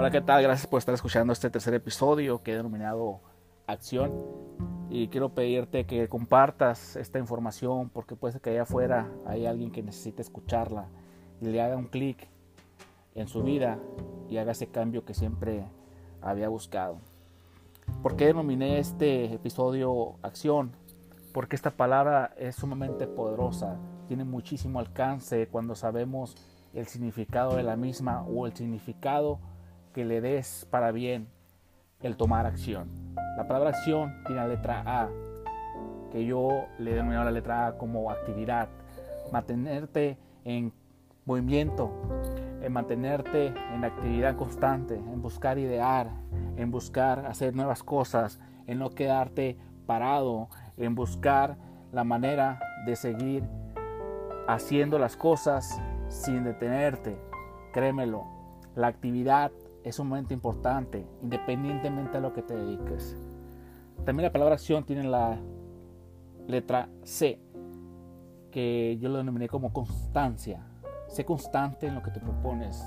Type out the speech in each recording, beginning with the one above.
Hola, ¿qué tal? Gracias por estar escuchando este tercer episodio que he denominado Acción. Y quiero pedirte que compartas esta información porque puede ser que allá afuera hay alguien que necesite escucharla y le haga un clic en su vida y haga ese cambio que siempre había buscado. ¿Por qué denominé este episodio Acción? Porque esta palabra es sumamente poderosa, tiene muchísimo alcance cuando sabemos el significado de la misma o el significado que le des para bien el tomar acción. La palabra acción tiene la letra A, que yo le denomino la letra A como actividad. Mantenerte en movimiento, en mantenerte en actividad constante, en buscar idear, en buscar hacer nuevas cosas, en no quedarte parado, en buscar la manera de seguir haciendo las cosas sin detenerte. Créemelo, la actividad es un momento importante, independientemente de lo que te dediques. También la palabra acción tiene la letra C, que yo lo denominé como constancia. Sé constante en lo que te propones.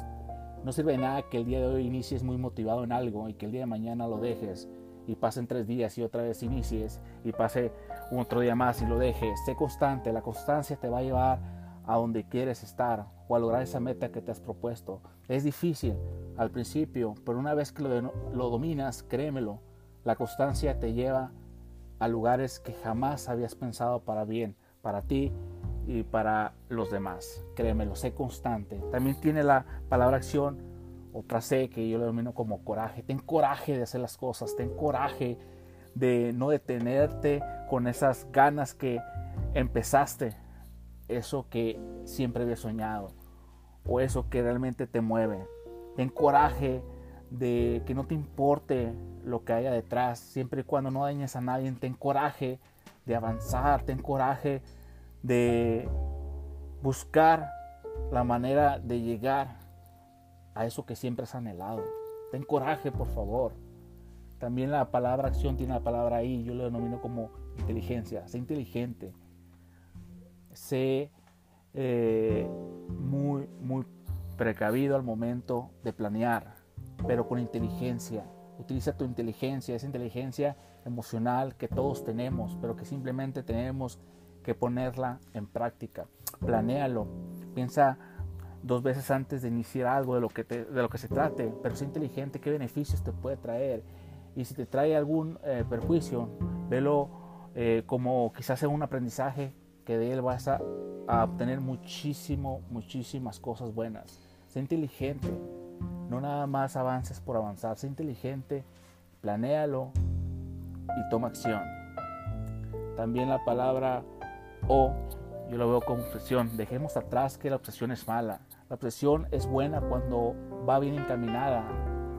No sirve de nada que el día de hoy inicies muy motivado en algo y que el día de mañana lo dejes y pasen tres días y otra vez inicies y pase otro día más y lo dejes. Sé constante, la constancia te va a llevar a donde quieres estar o a lograr esa meta que te has propuesto. Es difícil al principio, pero una vez que lo, lo dominas, créemelo, la constancia te lleva a lugares que jamás habías pensado para bien, para ti y para los demás. Créemelo, sé constante. También tiene la palabra acción, otra C que yo lo denomino como coraje. Ten coraje de hacer las cosas, ten coraje de no detenerte con esas ganas que empezaste eso que siempre había soñado o eso que realmente te mueve. Ten coraje de que no te importe lo que haya detrás, siempre y cuando no dañes a nadie, ten coraje de avanzar, ten coraje de buscar la manera de llegar a eso que siempre has anhelado. Ten coraje, por favor. También la palabra acción tiene la palabra ahí, yo lo denomino como inteligencia. Sé inteligente, sé eh, muy, muy precavido al momento de planear, pero con inteligencia. Utiliza tu inteligencia, esa inteligencia emocional que todos tenemos, pero que simplemente tenemos que ponerla en práctica. Planéalo, piensa dos veces antes de iniciar algo de lo que, de lo que se trate, pero sé inteligente, qué beneficios te puede traer. Y si te trae algún eh, perjuicio, velo eh, como quizás sea un aprendizaje que de él vas a, obtener muchísimo, muchísimas cosas buenas. Sé inteligente, no nada más avances por avanzar, sé inteligente, planéalo y toma acción. También la palabra o, yo lo veo como obsesión. Dejemos atrás que la obsesión es mala. La obsesión es buena cuando va bien encaminada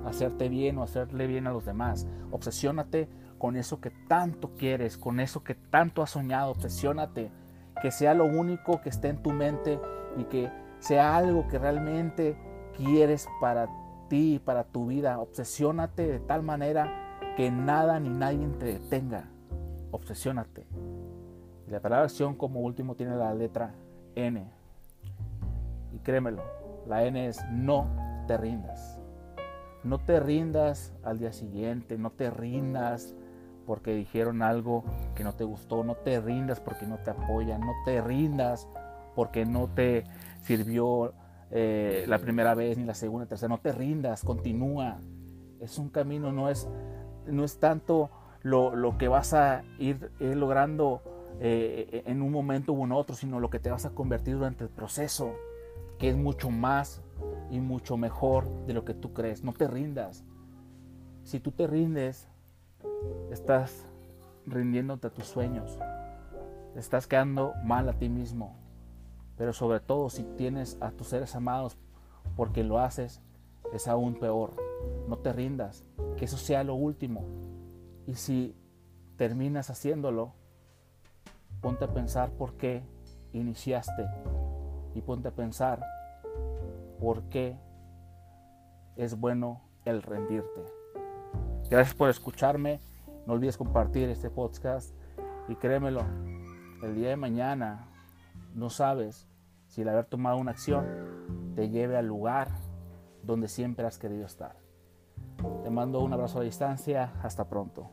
hacerte bien o hacerle bien a los demás. Obsesiónate con eso que tanto quieres, con eso que tanto has soñado. Obsesiónate que sea lo único que esté en tu mente y que sea algo que realmente quieres para ti, para tu vida. Obsesiónate de tal manera que nada ni nadie te detenga. Obsesiónate. La palabra acción como último tiene la letra N. Y créemelo, la N es no te rindas. No te rindas al día siguiente, no te rindas porque dijeron algo que no te gustó, no te rindas porque no te apoyan, no te rindas porque no te sirvió eh, la primera vez ni la segunda, tercera, no te rindas, continúa. Es un camino, no es, no es tanto lo, que vas a ir, logrando eh, en un momento u otro, sino lo que te vas a convertir durante el proceso, que es mucho más y mucho mejor de lo que tú crees. No te rindas. Si tú te rindes, estás rindiéndote a tus sueños, estás quedando mal a ti mismo, pero sobre todo si tienes a tus seres amados porque lo haces, es aún peor. No te rindas, que eso sea lo último. Y si terminas haciéndolo, ponte a pensar por qué iniciaste y ponte a pensar por qué es bueno el rendirte. Gracias por escucharme. No olvides compartir este podcast y créemelo, el día de mañana no sabes si el haber tomado una acción te lleve al lugar donde siempre has querido estar. Te mando un abrazo a distancia. Hasta pronto.